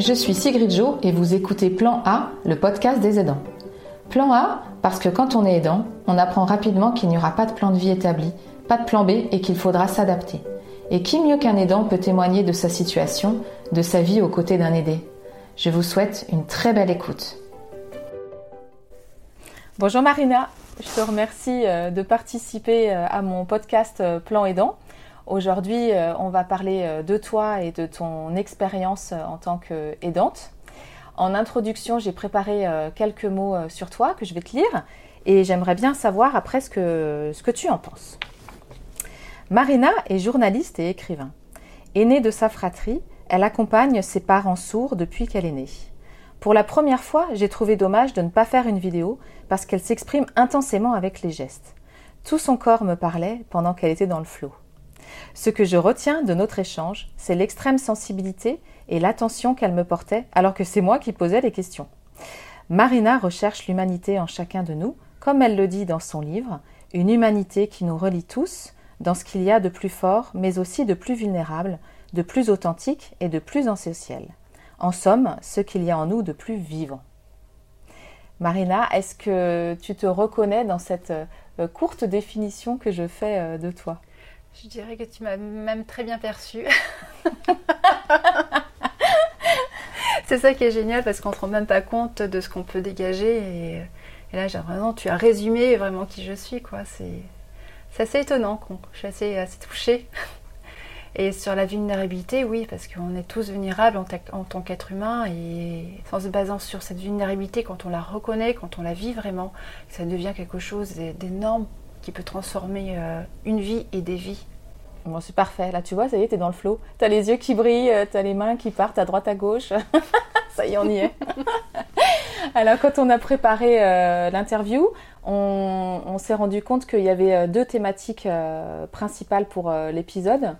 je suis Sigrid Jo et vous écoutez Plan A, le podcast des aidants. Plan A, parce que quand on est aidant, on apprend rapidement qu'il n'y aura pas de plan de vie établi, pas de plan B et qu'il faudra s'adapter. Et qui mieux qu'un aidant peut témoigner de sa situation, de sa vie aux côtés d'un aidé? Je vous souhaite une très belle écoute. Bonjour Marina, je te remercie euh, de participer euh, à mon podcast euh, Plan aidant. Aujourd'hui, on va parler de toi et de ton expérience en tant qu'aidante. En introduction, j'ai préparé quelques mots sur toi que je vais te lire et j'aimerais bien savoir après ce que, ce que tu en penses. Marina est journaliste et écrivain. Aînée de sa fratrie, elle accompagne ses parents sourds depuis qu'elle est née. Pour la première fois, j'ai trouvé dommage de ne pas faire une vidéo parce qu'elle s'exprime intensément avec les gestes. Tout son corps me parlait pendant qu'elle était dans le flot. Ce que je retiens de notre échange, c'est l'extrême sensibilité et l'attention qu'elle me portait alors que c'est moi qui posais les questions. Marina recherche l'humanité en chacun de nous, comme elle le dit dans son livre, une humanité qui nous relie tous dans ce qu'il y a de plus fort, mais aussi de plus vulnérable, de plus authentique et de plus essentiel. En somme, ce qu'il y a en nous de plus vivant. Marina, est-ce que tu te reconnais dans cette euh, courte définition que je fais euh, de toi? Je dirais que tu m'as même très bien perçue. c'est ça qui est génial parce qu'on ne se rend même pas compte de ce qu'on peut dégager. Et, là, j'ai vraiment, tu as résumé vraiment qui je suis. quoi. C'est, assez étonnant. Je suis assez, assez touchée. Et sur la vulnérabilité, oui, parce qu'on est tous vulnérables en, en tant qu'être humain et en se basant sur cette vulnérabilité, quand on la reconnaît, quand on la vit vraiment, ça devient quelque chose d'énorme qui peut transformer euh, une vie et des vies. Bon, c'est parfait. Là, tu vois, ça y est, t'es dans le flot. T'as les yeux qui brillent, euh, t'as les mains qui partent à droite, à gauche. ça y est, on y est. Alors, quand on a préparé euh, l'interview, on, s'est rendu compte qu'il y avait deux thématiques principales pour l'épisode.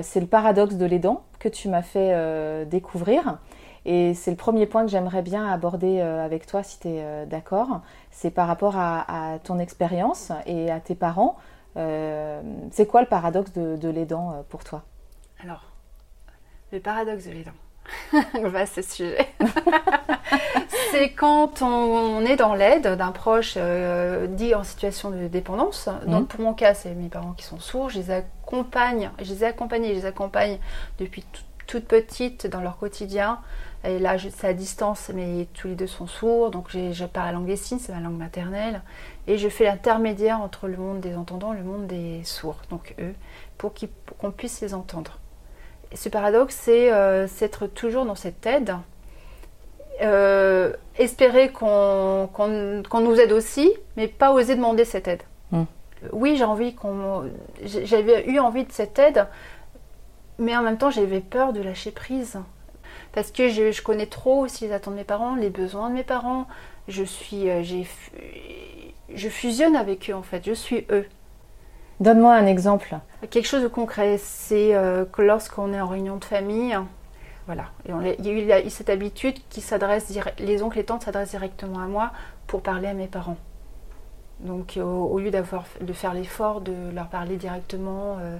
c'est le paradoxe de l'aidant que tu m'as fait découvrir. Et c'est le premier point que j'aimerais bien aborder avec toi, si tu es d'accord c'est par rapport à, ton expérience et à tes parents. Euh, c'est quoi le paradoxe de, l'aidant euh, pour toi? Alors, le paradoxe de l'aidant, vaste sujet. c'est quand on, est dans l'aide d'un proche euh, dit en situation de dépendance. Donc mhm. pour mon cas, c'est mes parents qui sont sourds. Je les accompagne, je les ai accompagnés, je les accompagne depuis toute petite dans leur quotidien. Et là, c'est à distance, mais tous les deux sont sourds, donc je parle la langue des signes, c'est ma langue maternelle. Et je fais l'intermédiaire entre le monde des entendants et le monde des sourds, donc eux, pour qu'on puisse les entendre. Et ce paradoxe, c'est euh, être toujours dans cette aide, euh, espérer qu'on nous aide aussi, mais pas oser demander cette aide. Hmm. Oui, j'ai envie qu'on. J'avais eu envie de cette aide, mais en même temps, j'avais peur de lâcher prise parce que je, connais trop aussi les attentes de mes parents, les besoins de mes parents. Je suis, euh, je fusionne avec eux en fait. Je suis eux. Donne-moi un exemple. Quelque chose de concret, c'est euh, que lorsqu'on est en réunion de famille, voilà, et il y a eu cette habitude qui s'adresse, les oncles et tantes s'adressent directement à moi pour parler à mes parents. Donc au, lieu d'avoir de faire l'effort de leur parler directement euh,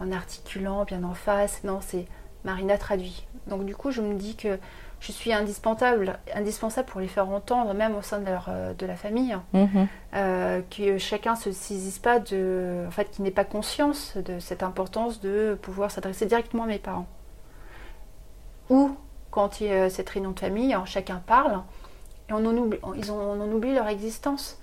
en articulant bien en face, non, c'est Marina traduit. Donc du coup, je me dis que je suis indispensable, indispensable pour les faire entendre, même au sein de, leur, euh, de la famille, mhm. euh, que chacun se saisisse pas de, en fait, qu'il n'ait pas conscience de cette importance de pouvoir s'adresser directement à mes parents. Ou quand il y a cette réunion de famille, chacun parle et on oublie, ils on en oublie leur existence.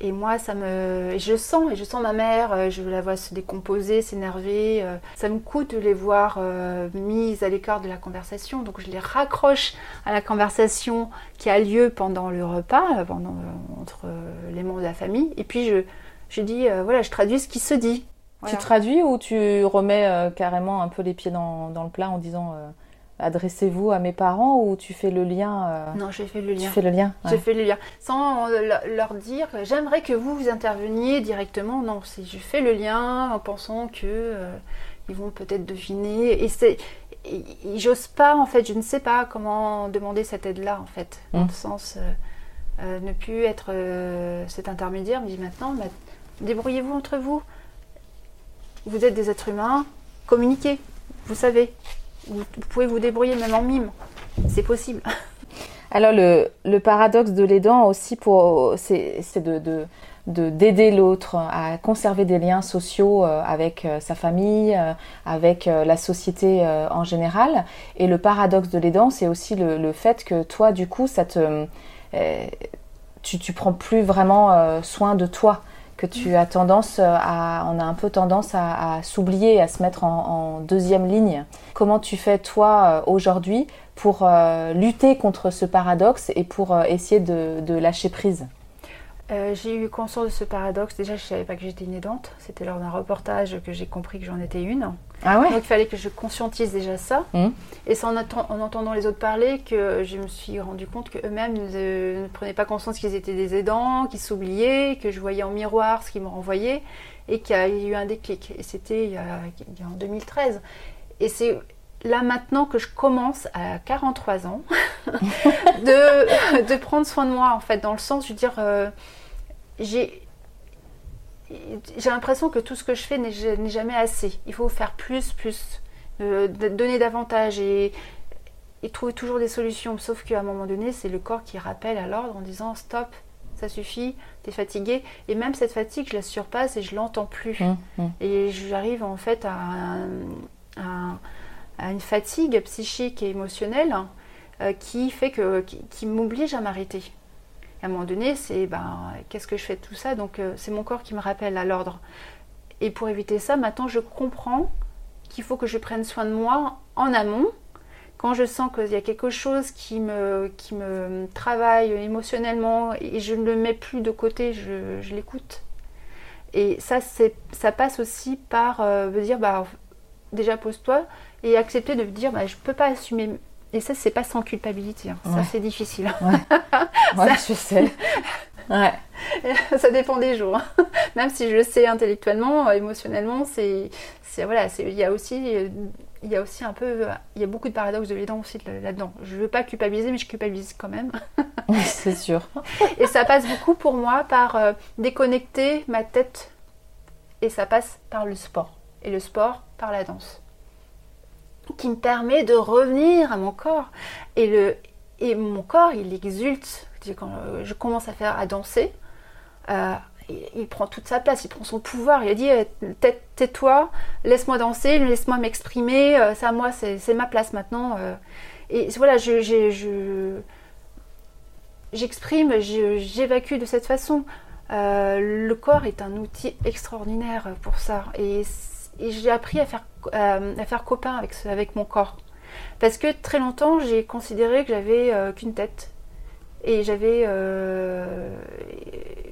Et moi, ça me, je sens, et je sens ma mère, euh, je la vois se décomposer, s'énerver. Euh, ça me coûte de les voir euh, mises à l'écart de la conversation, donc je les raccroche à la conversation qui a lieu pendant le repas, pendant, entre les membres de la famille. Et puis je, je dis, voilà, je traduis ce qui se dit. Tu traduis ou tu remets carrément un peu les pieds dans, dans le plat en disant adressez-vous à mes parents ou tu fais le lien euh, Non, j'ai fait le lien. Tu fais le lien J'ai fait le lien. Sans euh, leur dire j'aimerais que vous vous interveniez directement. Non, c'est je fais le lien en pensant que euh, ils vont peut-être deviner. Et c'est j'ose pas en fait, je ne sais pas comment demander cette aide-là en fait, dans le sens ne plus être cet intermédiaire. Mais maintenant, bah, débrouillez-vous entre vous. Vous êtes des êtres humains, communiquez. Vous savez vous, pouvez vous débrouiller même en mime. c'est possible. Alors le, le, paradoxe de l'aidant aussi, pour, c'est, de, de, de, d'aider l'autre à conserver des liens sociaux euh, avec euh, sa famille, euh, avec la société en général. Et le paradoxe de l'aidant, c'est aussi le, le, fait que toi, du coup, ça te, tu, tu prends plus vraiment soin de toi que tu as tendance à, on a un peu tendance à, s'oublier, à se mettre en, deuxième ligne. Comment tu fais toi aujourd'hui pour euh, lutter contre ce paradoxe et pour euh, essayer de, lâcher prise? Euh, J'ai eu conscience de ce paradoxe. Déjà, je ne savais pas que j'étais une aidante. C'était lors d'un reportage que j'ai compris que j'en étais une. Ah ouais Donc il fallait que je conscientise déjà ça. Mmh. Et c'est en, en, entendant les autres parler que je me suis rendu compte qu'eux-mêmes ne, ne, prenaient pas conscience qu'ils étaient des aidants, qu'ils s'oubliaient, que je voyais en miroir ce qu'ils me renvoyaient et qu'il y a eu un déclic. Et c'était en 2013. Et c'est là maintenant que je commence à 43 ans de, de, prendre soin de moi en fait dans le sens je veux dire euh, j'ai j'ai l'impression que tout ce que je fais n'est jamais assez il faut faire plus plus euh, donner davantage et, et, trouver toujours des solutions sauf qu'à un moment donné c'est le corps qui rappelle à l'ordre en disant stop ça suffit, t'es fatigué. Et même cette fatigue, je la surpasse et je l'entends plus. Mmh, mmh. Et j'arrive en fait à à à une fatigue psychique et émotionnelle euh, qui fait que qui, m'oblige à m'arrêter. À un moment donné, c'est ben qu'est-ce que je fais de tout ça? Donc euh, c'est mon corps qui me rappelle à l'ordre. Et pour éviter ça, maintenant je comprends qu'il faut que je prenne soin de moi en amont. Quand je sens qu'il y a quelque chose qui me, qui me travaille émotionnellement et je ne le mets plus de côté, je, je l'écoute. Et ça, ça passe aussi par euh, dire, bah, déjà pose-toi, et accepter de dire bah, je peux pas assumer. Et ça c'est pas sans culpabilité hein. ça c'est difficile. Ouais, je sais. Ouais. ça dépend des jours hein. même si je le sais intellectuellement émotionnellement c'est voilà il y a aussi il y a aussi un peu il y a beaucoup de paradoxes de l'aidant aussi là-dedans. Je veux pas culpabiliser mais je culpabilise quand même. C'est sûr. Et ça passe beaucoup pour moi par euh, déconnecter ma tête. Et ça passe par le sport. Et le sport par la danse qui me permet de revenir à mon corps. Et, le, et mon corps, il exulte. Quand je commence à faire à danser, euh, il, prend toute sa place, il prend son pouvoir. Il a dit euh, tais-toi, laisse-moi danser, laisse-moi m'exprimer. Euh, à moi, c'est ma place maintenant. et voilà, je, j'exprime, j'évacue de cette façon. le corps est un outil extraordinaire pour ça. Et j'ai appris à faire, euh, à faire copain avec, mon corps. Parce que très longtemps, j'ai considéré que j'avais euh, qu'une tête. Et j'avais euh,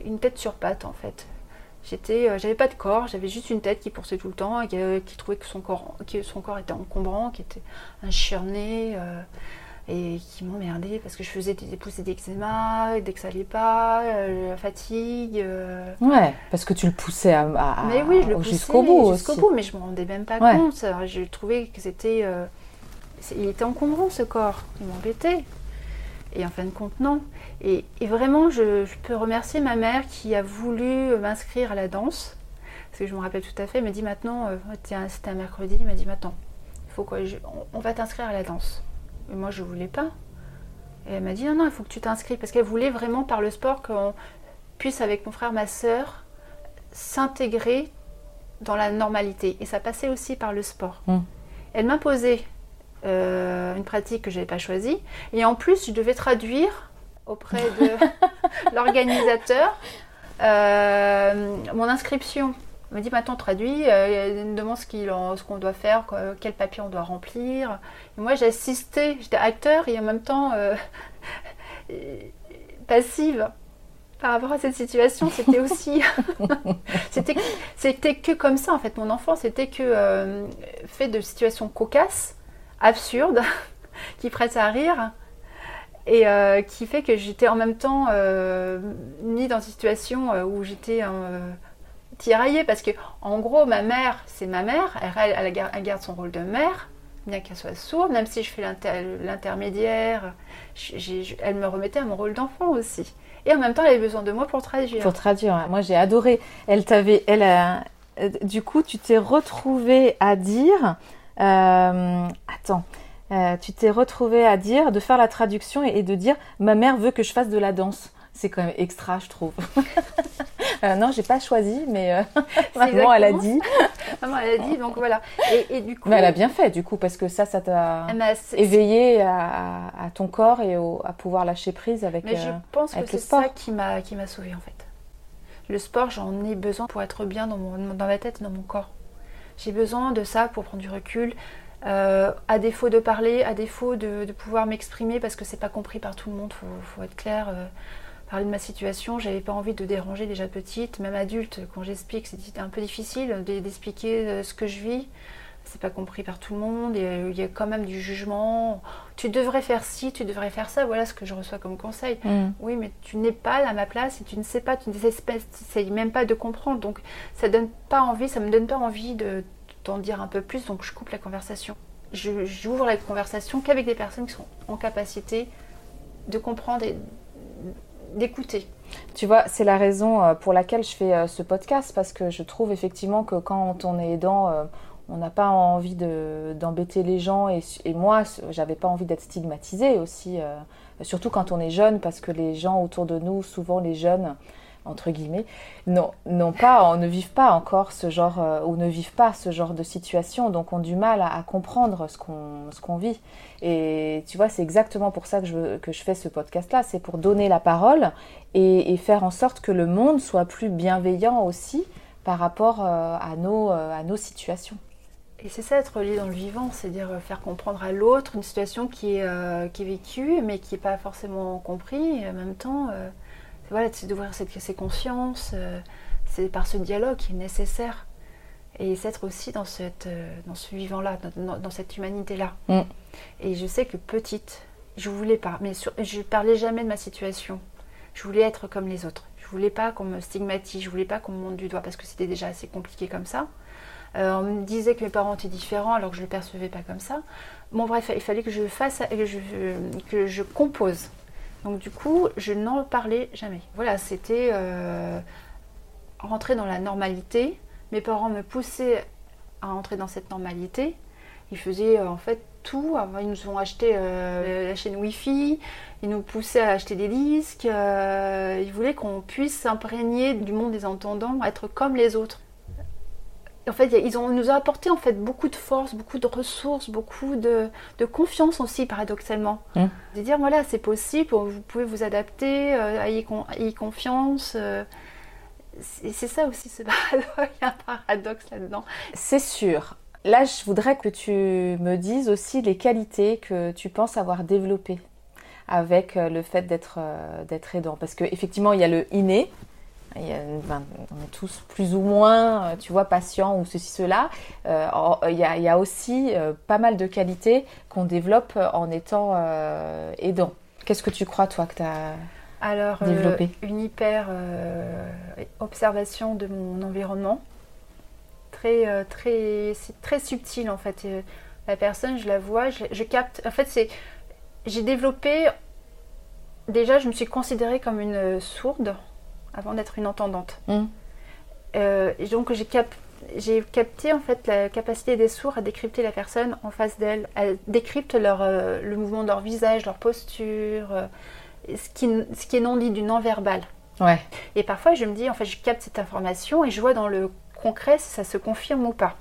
une tête sur patte en fait. J'étais, j'avais pas de corps, j'avais juste une tête qui poussait tout le temps et qui, trouvait que son corps, était encombrant, qui était un et qui m'emmerdait parce que je faisais des poussées d'eczéma, dès que ça allait pas, euh, la fatigue. Euh. Ouais, parce que tu le poussais à, mais oui, je le jusqu'au bout. Jusqu'au bout, mais je me rendais même pas compte. Je trouvais que c'était. Euh, il était encombrant ce corps, il m'embêtait. Et en fin de compte, non. Et, vraiment, je, peux remercier ma mère qui a voulu m'inscrire à la danse. Parce que je me rappelle tout à fait, elle m'a dit maintenant, c'était un mercredi, elle m'a dit maintenant, faut quoi, on va t'inscrire à la danse. Et moi, je voulais pas. Et elle m'a dit non, non, il faut que tu t'inscris. Parce qu'elle voulait vraiment par le sport qu'on puisse, avec mon frère, ma soeur, s'intégrer dans la normalité. Et ça passait aussi par le sport. Mmh. Elle m'imposait euh, une pratique que je n'avais pas choisie. Et en plus, je devais traduire auprès de l'organisateur euh, mon inscription. Elle me dit maintenant traduit, euh, elle me demande ce qu'on doit faire, quel papier on doit remplir. Et moi j'ai assisté, j'étais acteur et en même temps euh, passive par rapport à cette situation. C'était aussi, c'était, que comme ça en fait. Mon enfant c'était que euh, fait de situations cocasses, absurdes, qui prêtent à rire et qui fait que j'étais en même temps mis dans une situation où j'étais tiraillée parce que en gros ma mère c'est ma mère elle, elle, garde son rôle de mère bien qu'elle soit sourde même si je fais l'intermédiaire elle me remettait à mon rôle d'enfant aussi et en même temps elle avait besoin de moi pour traduire pour traduire moi j'ai adoré elle t'avait elle a, euh, du coup tu t'es retrouvée à dire euh, attends euh, tu t'es retrouvé à dire, de faire la traduction et, de dire ma mère veut que je fasse de la danse. C'est quand même extra, je trouve. euh, non, j'ai pas choisi, mais euh, maman, elle a dit. maman, elle a dit, donc voilà. Et, du coup. Mais elle a bien fait, du coup, parce que ça, ça t'a ben, éveillé à, ton corps et à pouvoir lâcher prise avec. Mais je euh, pense que c'est ça qui m'a qui m'a sauvée en fait. Le sport, j'en ai besoin pour être bien dans mon dans ma tête et dans mon corps. J'ai besoin de ça pour prendre du recul, euh, à défaut de parler, à défaut de, pouvoir m'exprimer parce que c'est pas compris par tout le monde, faut, faut être clair. Euh, parler de ma situation, j'avais pas envie de déranger déjà petite, même adulte, quand j'explique, c'était un peu difficile d'expliquer euh, ce que je vis. C'est pas compris par tout le monde, et il y a quand même du jugement. Tu devrais faire ci, tu devrais faire ça, voilà ce que je reçois comme conseil. Mm. Oui, mais tu n'es pas à ma place et tu ne sais pas, tu n'essayes même pas de comprendre. Donc ça donne pas envie, ça me donne pas envie de t'en dire un peu plus, donc je coupe la conversation. J'ouvre la conversation qu'avec des personnes qui sont en capacité de comprendre et d'écouter. Tu vois, c'est la raison euh, pour laquelle je fais euh, ce podcast, parce que je trouve effectivement que quand on est aidant, euh, on n'a pas envie d'embêter les gens, et, et moi, j'avais pas envie d'être stigmatisée aussi, surtout quand on est jeune, parce que les gens autour de nous, souvent les jeunes, entre guillemets, non, pas, ne vivent pas encore ce genre, euh, ou ne vivent pas ce genre de situation, donc ont du mal à, comprendre ce qu'on ce qu'on vit. Et tu vois, c'est exactement pour ça que je, que je fais ce podcast-là, c'est pour donner la parole et, faire en sorte que le monde soit plus bienveillant aussi par rapport euh, à, nos, euh, à nos situations. Et c'est ça être lié dans le vivant, c'est dire faire comprendre à l'autre une situation qui est, qui est vécue mais qui n'est pas forcément comprise et en même temps voilà, c'est d'ouvrir cette, ses consciences, euh, c'est par ce dialogue qui est nécessaire. Et c'est être aussi dans, cette, euh, dans ce vivant-là, dans, cette humanité-là. Mm. Et je sais que petite, je voulais pas, mais je parlais jamais de ma situation. Je voulais être comme les autres. Je voulais pas qu'on me stigmatise, je voulais pas qu'on me monte du doigt parce que c'était déjà assez compliqué comme ça. Euh, on me disait que mes parents étaient différents alors que je ne le percevais pas comme ça. Bon bref, il fallait que je fasse, que je, que je compose donc du coup, je n'en parlais jamais. Voilà, c'était euh, rentrer dans la normalité. Mes parents me poussaient à entrer dans cette normalité. Ils faisaient euh, en fait tout. Ils nous ont acheté euh, la chaîne Wi-Fi, ils nous poussaient à acheter des disques. ils voulaient qu'on puisse s'imprégner du monde des entendants, être comme les autres en fait, ils, ont, nous ont apporté en fait beaucoup de force, beaucoup de ressources, beaucoup de, confiance aussi, paradoxalement. Mmh. De dire voilà, c'est possible, vous pouvez vous adapter, euh, ayez, confiance. Euh, c'est ça aussi, ce il y a un paradoxe là-dedans. C'est sûr. Là, je voudrais que tu me dises aussi les qualités que tu penses avoir développées avec euh, le fait d'être d'être aidant. Parce qu'effectivement, il y a le inné, il y a, on est tous plus ou moins, euh, tu vois, patients ou ceci, cela. Euh, il, y a, aussi euh, pas mal de qualités qu'on développe en étant aidant. Qu'est-ce que tu crois, toi, que tu as Alors, développé? Une hyper observation de mon environnement. Très, très, c'est très subtil, en fait. la personne, je la vois, je, je capte. En fait, c'est, j'ai développé. Déjà, je me suis considérée comme une sourde avant d'être une entendante. Mm. Euh, et donc j'ai capté en fait la capacité des sourds à décrypter la personne en face d'elle. Elles décryptent leur, euh, le mouvement de leur visage, leur posture, euh, ce, qui, ce qui est non dit, du non-verbal. Ouais. Et parfois je me dis, en fait je capte cette information et je vois dans le concret si ça se confirme ou pas.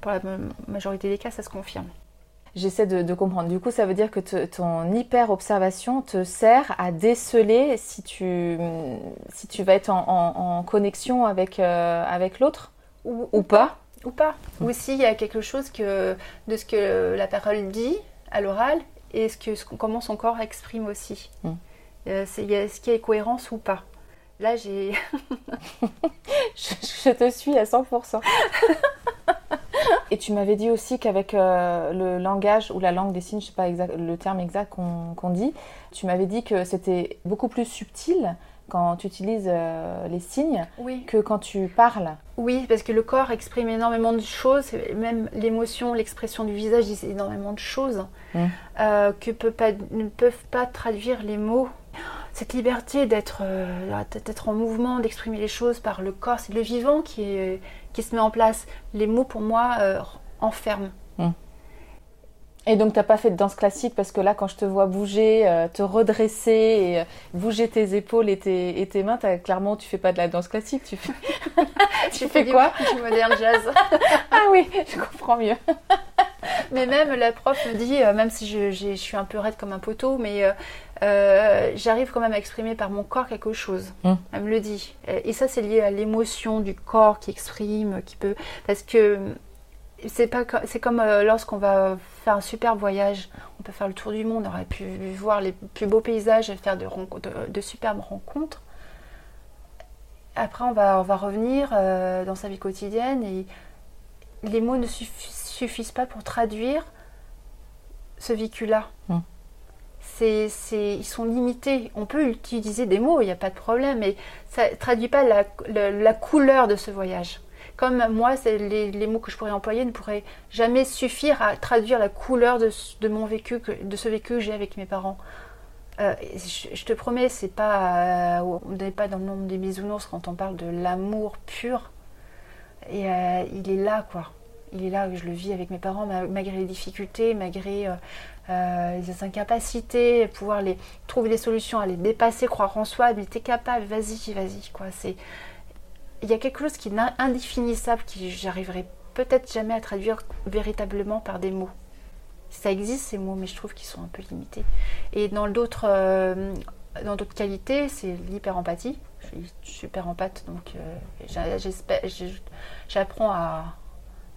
Pour la majorité des cas, ça se confirme. J'essaie de, comprendre. Du coup, ça veut dire que ton hyper-observation te sert à déceler si tu, si tu vas être en, connexion avec, euh, avec l'autre ou, ou, pas. Ou pas. Ou si il y a quelque chose que, de ce que la parole dit à l'oral et ce que, comment son corps exprime aussi. Mm. Euh, est-ce qu'il y a cohérence ou pas? Là, j'ai. je, je, te suis à 100%. Et tu m'avais dit aussi qu'avec euh, le langage ou la langue des signes, je ne sais pas exact, le terme exact qu'on dit, tu m'avais dit que c'était beaucoup plus subtil quand tu utilises euh, les signes que quand tu parles. Oui, parce que le corps exprime énormément de choses, même l'émotion, l'expression du visage disent énormément de choses mmh. euh, que ne peuvent pas traduire les mots cette liberté d'être en mouvement, d'exprimer les choses par le corps, c'est le vivant qui est, qui se met en place. Les mots, pour moi, euh, enferment. Hmm. Et donc, tu n'as pas fait de danse classique parce que là, quand je te vois bouger, euh, te redresser et euh, bouger tes épaules et tes, et tes mains, as, clairement, tu fais pas de la danse classique. Tu fais, tu fais quoi? Du moderne jazz. ah oui, je comprends mieux. mais même la prof me dit, euh, même si je, je, suis un peu raide comme un poteau, mais j'arrive quand même à exprimer par mon corps quelque chose. Mm. Elle me le dit. Et ça, c'est lié à l'émotion du corps qui exprime, qui peut. Parce que c'est pas c'est comme euh, lorsqu'on va faire un super voyage on peut faire le tour du monde on aurait pu voir les plus beaux paysages et faire de, de, superbes rencontres après on va, on va revenir euh, dans sa vie quotidienne et les mots ne suffisent pas pour traduire ce vécu là hmm. Ils sont limités on peut utiliser des mots il n'y a pas de problème mais ça ne traduit pas la couleur de ce voyage comme moi, les, mots que je pourrais employer ne pourraient jamais suffire à traduire la couleur de, mon vécu, de ce vécu que j'ai avec mes parents. Euh, je, te promets, c'est pas, euh, on n'est pas dans le monde des bisounours quand on parle de l'amour pur. Et euh, il est là, quoi. Il est là, je le vis avec mes parents, malgré les difficultés, malgré les incapacités, pouvoir les trouver des solutions, à les dépasser, croire en soi, mais t'es capable, vas-y, vas-y, quoi. C'est il y a quelque chose qui est indéfinissable, qui j'arriverai peut-être jamais à traduire véritablement par des mots. Ça existe ces mots, mais je trouve qu'ils sont un peu limités. Et dans d'autres euh, qualités, c'est l'hyper-empathie. Je suis super empathe, donc euh, j'apprends à,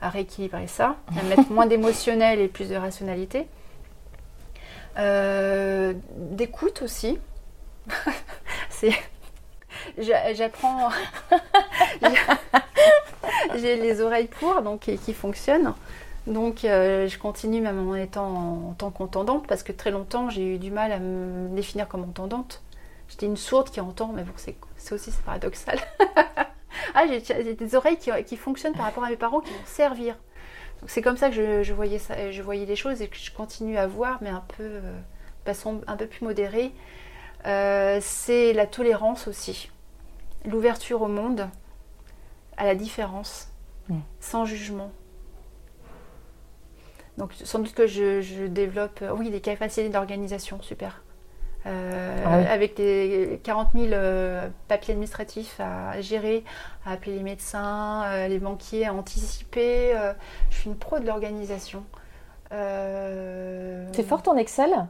à, rééquilibrer ça, à mettre moins d'émotionnel et plus de rationalité. Euh, d'écoute aussi. c'est j'apprends. J'ai les oreilles pour, donc qui, fonctionnent. Donc euh, je continue même en étant en, tant qu'entendante parce que très longtemps j'ai eu du mal à me définir comme entendante. J'étais une sourde qui entend, mais bon, c'est aussi paradoxal. ah, j'ai des oreilles qui, fonctionnent par rapport à mes parents qui vont servir. C'est comme ça que je, voyais ça, je voyais les choses et que je continue à voir, mais un peu, euh, de façon un peu plus modérée. Euh, c'est la tolérance aussi, l'ouverture au monde, à la différence, mm. sans jugement. Donc sans doute que je, développe, euh, oui, des capacités d'organisation, super. Euh, ah avec les 40 000 papiers administratifs à gérer, à appeler les médecins, les banquiers, à anticiper. je suis une pro de l'organisation. C'est fort en Excel?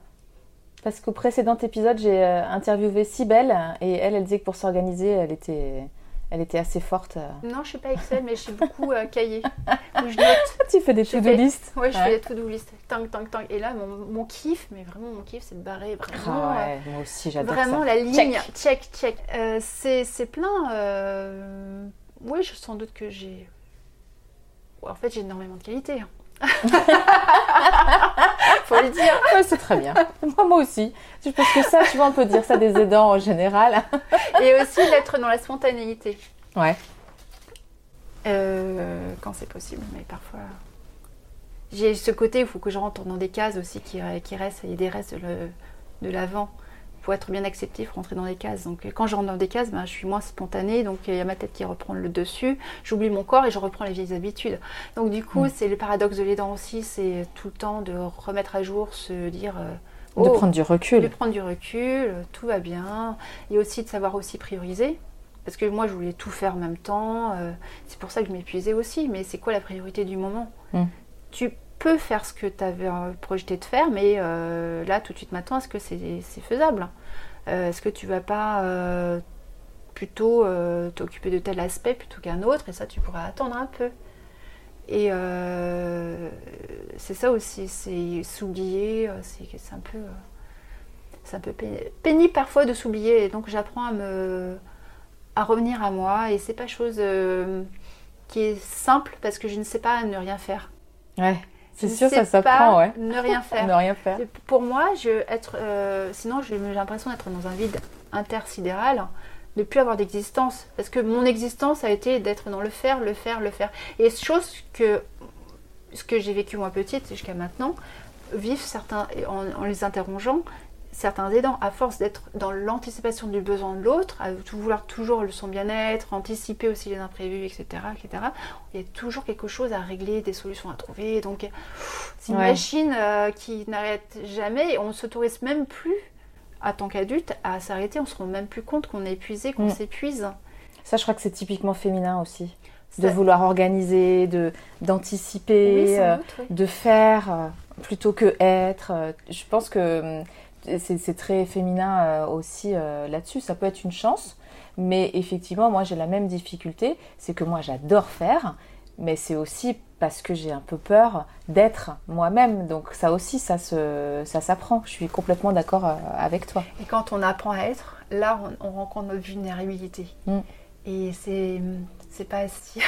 Parce qu'au précédent épisode, j'ai euh, interviewé Sibelle et elle, elle disait que pour s'organiser, elle était, elle était assez forte. Euh. Non, je suis pas Excel, mais je suis beaucoup euh, cahier. je note. tu fais des to-do list Oui, je fais des to-do list. Tang, tang, tang. Et là, mon, mon kiff, mais vraiment mon kiff, c'est de barrer vraiment. Ah ouais, moi aussi, j'adore Vraiment la ligne. Check, check. c'est plein. Oui, je sans doute que j'ai. En fait, j'ai énormément de qualité. Faut le dire. c'est très bien. Moi, aussi. Je pense que ça, tu vois, on peut dire ça des aidants en général. Et aussi d'être dans la spontanéité. Ouais. Euh, quand c'est possible, mais parfois. J'ai ce côté, il faut que je rentre dans des cases aussi qui, qui restent, il y a des restes de, de l'avant pour être bien accepté, il faut rentrer dans des cases. Donc quand je rentre dans des cases, ben, je suis moins spontanée, donc il y a ma tête qui reprend le dessus, j'oublie mon corps et je reprends les vieilles habitudes. Donc du coup, mm. c'est le paradoxe de l'aidant aussi, c'est tout le temps de remettre à jour, se dire... de oh, prendre du recul. De prendre du recul, tout va bien. Et aussi de savoir aussi prioriser. Parce que moi, je voulais tout faire en même temps. Euh, c'est pour ça que je m'épuisais aussi. Mais c'est quoi la priorité du moment? Mm. Tu peux faire ce que tu avais euh, projeté de faire, mais euh, là, tout de suite maintenant, est-ce que c'est faisable? Euh, Est-ce que tu vas pas plutôt t'occuper de tel aspect plutôt qu'un autre? Et ça, tu pourras attendre un peu. Et c'est ça aussi, c'est s'oublier, c'est un peu... un peu pénible parfois de s'oublier, donc j'apprends à me à revenir à moi, et c'est pas chose qui est simple parce que je ne sais pas ne rien faire. Ouais. C'est sûr, ça s'apprend, ouais. Ne rien faire. ne rien faire. Pour moi, je, être, euh, sinon j'ai l'impression d'être dans un vide intersidéral, de plus avoir d'existence. Parce que mon existence a été d'être dans le faire, le faire, le faire. Et chose que ce que j'ai vécu moi petite jusqu'à maintenant, vivent certains, en, les interrogeant, certains aidants, à force d'être dans l'anticipation du besoin de l'autre, à vouloir toujours son bien-être, anticiper aussi les imprévus, etc., etc., il y a toujours quelque chose à régler, des solutions à trouver. Donc, c'est une machine euh, qui n'arrête jamais. on ne s'autorise même plus, en tant qu'adulte, à s'arrêter. On se rend même plus compte qu'on est épuisé, qu'on mm. s'épuise. Ça, je crois que c'est typiquement féminin aussi. De vouloir organiser, de d'anticiper, euh, de faire euh, plutôt que être. Je pense que hum, c'est très féminin euh, aussi euh, là-dessus. Ça peut être une chance, mais effectivement, moi j'ai la même difficulté. C'est que moi j'adore faire, mais c'est aussi parce que j'ai un peu peur d'être moi-même. Donc ça aussi, ça ça s'apprend. Je suis complètement d'accord euh, avec toi. Et quand on apprend à être, là, on, rencontre notre vulnérabilité. Mm. Et c'est c'est pas si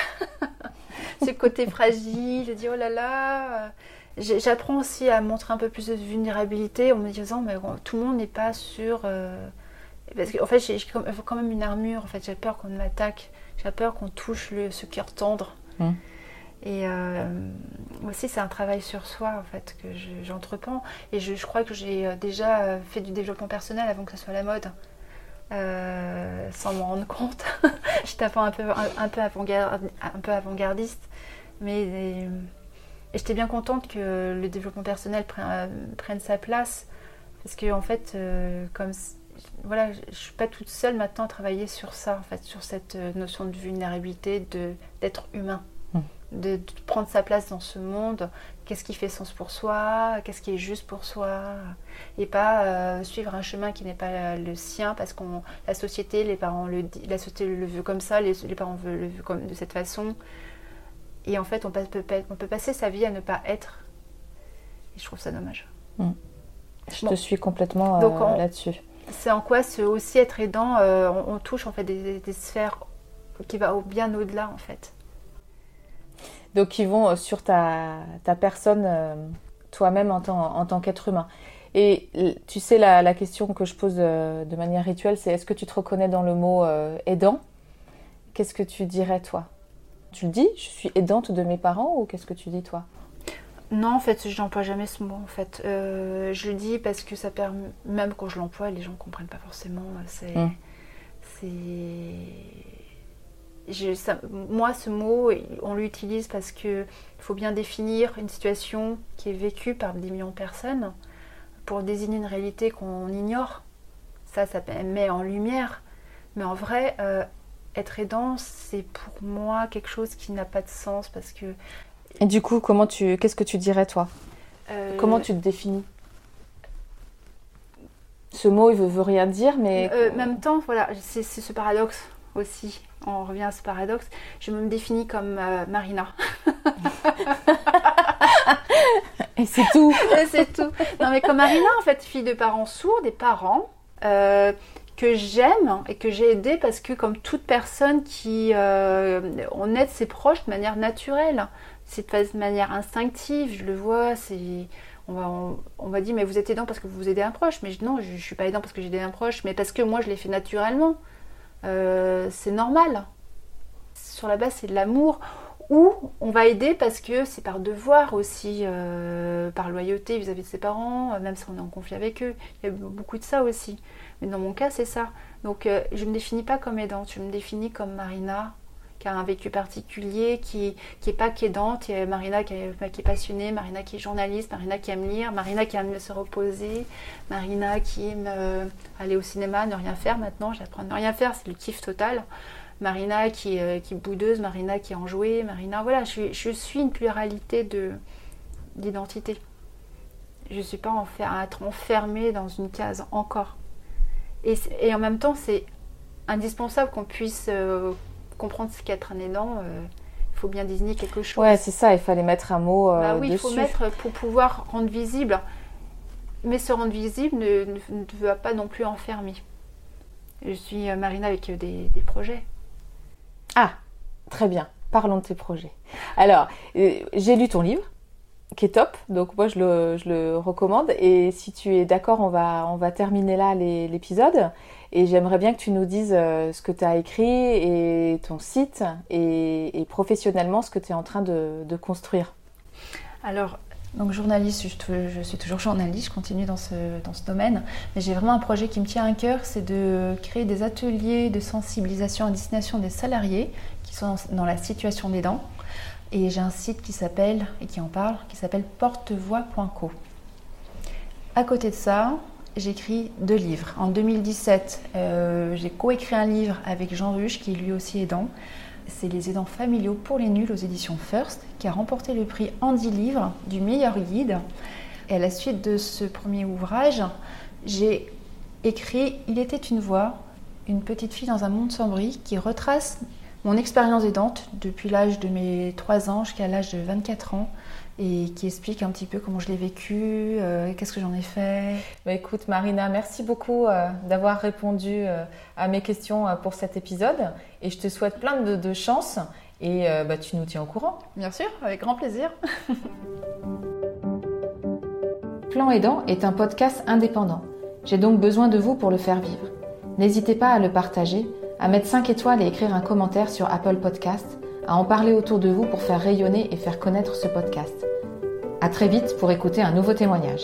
ce côté fragile, de dire oh là là J'apprends aussi à montrer un peu plus de vulnérabilité en me disant mais tout le monde n'est pas sûr. Euh, parce qu'en fait, j'ai quand même une armure. En fait, j'ai peur qu'on m'attaque. J'ai peur qu'on touche le, ce cœur tendre. Mmh. Et euh, aussi, c'est un travail sur soi en fait que j'entreprends. et je, crois que j'ai euh, déjà fait du développement personnel avant que ce soit la mode. sans m'en rendre compte. J'étais un peu, un, peu avant-gardiste. Mais et j'étais bien contente que le développement personnel euh, prenne, sa place. Parce que, en fait, euh, comme voilà, je ne suis pas toute seule maintenant à travailler sur ça, en fait, sur cette euh, notion de vulnérabilité, d'être humain, hmm. de, prendre sa place dans ce monde, qu'est-ce qui fait sens pour soi, qu'est-ce qui est juste pour soi, et pas suivre un chemin qui n'est pas le sien parce que la société, les parents le la société le veut comme ça, les, les parents le veulent comme de cette façon. Et en fait, on peut, on peut passer sa vie à ne pas être. Et je trouve ça dommage. Mm. Je te suis complètement euh, là-dessus. C'est en quoi ce aussi être aidant, euh, on, touche en fait des, sphères qui vont bien au-delà en fait. Donc qui vont euh, sur ta, ta personne toi-même en tant, en tant qu'être humain. Et tu sais, la, la, question que je pose de manière rituelle, c'est est-ce que tu te reconnais dans le mot aidant? Qu'est-ce que tu dirais toi? Tu le dis Je suis aidante de mes parents ou qu'est-ce que tu dis toi? Non, en fait, je n'emploie jamais ce mot. En fait, euh, je le dis parce que ça permet, même quand je l'emploie, les gens ne comprennent pas forcément. C'est, hum. moi, ce mot, on l'utilise parce que il faut bien définir une situation qui est vécue par des millions de personnes pour désigner une réalité qu'on ignore. Ça, ça met en lumière. Mais en vrai, euh, être aidant, c'est pour moi quelque chose qui n'a pas de sens parce que. Et du coup, comment tu, qu'est-ce que tu dirais toi? Euh, Comment tu te définis? Ce mot, il veut, veut rien dire, mais. Euh, même temps, voilà, c'est ce paradoxe aussi. On revient à ce paradoxe. Je me définis comme euh, Marina. Et c'est tout. Et c'est tout. Non, mais comme Marina, en fait, fille de parents sourds, des parents que j'aime et que j'ai aidé parce que comme toute personne qui euh, on aide ses proches de manière naturelle c'est de manière instinctive je le vois c'est on va, on, va dire mais vous êtes aidant parce que vous aidez un proche mais non je, suis pas aidant parce que j'ai aidé un proche mais parce que moi je l'ai fait naturellement euh, c'est normal sur la base c'est de l'amour ou on va aider parce que c'est par devoir aussi, euh, par loyauté vis-à-vis de ses parents, même si on est en conflit avec eux. Il y a beaucoup de ça aussi. Mais dans mon cas, c'est ça. Donc euh, je ne me définis pas comme aidante, je me définis comme Marina, qui a un vécu particulier, qui n'est pas qu'aidante. A Marina qui est, qui est, passionnée, Marina qui est journaliste, Marina qui aime lire, Marina qui aime se reposer, Marina qui aime euh, aller au cinéma, ne rien faire maintenant. J'apprends à ne rien faire, c'est le kiff total. Marina qui, euh, qui est boudeuse, Marina qui est enjouée, Marina. Voilà, je, je suis une pluralité d'identité. Je ne suis pas à être enfermée dans une case encore. Et, en même temps, c'est indispensable qu'on puisse euh, comprendre ce qu'est être un aidant. Euh, il faut bien désigner quelque chose. Ouais, c'est ça, il fallait mettre un mot euh, bah oui, il faut mettre pour pouvoir rendre visible. Mais se rendre visible ne, ne, veut pas non plus enfermer. Je suis Marina avec des, des projets. Ah, très bien. Parlons de tes projets. Alors, j'ai lu ton livre qui est top. Donc moi je le, je le, recommande. Et si tu es d'accord, on va, on va terminer là l'épisode. Et j'aimerais bien que tu nous dises euh, ce que tu as écrit et ton site et, professionnellement ce que tu es en train de, de construire. Alors donc journaliste, je, suis toujours journaliste, je continue dans ce, dans ce domaine, mais j'ai vraiment un projet qui me tient à cœur, c'est de créer des ateliers de sensibilisation à destination des salariés qui sont dans la situation des dents. Et j'ai un site qui s'appelle, et qui en parle, qui s'appelle portevoix.co. À côté de ça, j'écris deux livres. En 2017, euh, j'ai coécrit un livre avec Jean Ruche, qui est lui aussi aidant. C'est Les aidants familiaux pour les nuls aux éditions First, qui a remporté le prix Andy Livre du meilleur guide. Et à la suite de ce premier ouvrage, j'ai écrit Il était une voix, une petite fille dans un monde sombri qui retrace mon expérience aidante depuis l'âge de mes 3 ans jusqu'à l'âge de 24 ans et qui explique un petit peu comment je l'ai vécu, euh, qu'est-ce que j'en ai fait. Bah, écoute Marina, merci beaucoup euh, d'avoir répondu euh, à mes questions pour cet épisode et je te souhaite plein de, chance et bah, tu nous tiens au courant. Bien sûr, avec grand plaisir. Plan Aidant est un podcast indépendant. J'ai donc besoin de vous pour le faire vivre. N'hésitez pas à le partager, à mettre 5 étoiles et écrire un commentaire sur Apple Podcast à en parler autour de vous pour faire rayonner et faire connaître ce podcast. À très vite pour écouter un nouveau témoignage.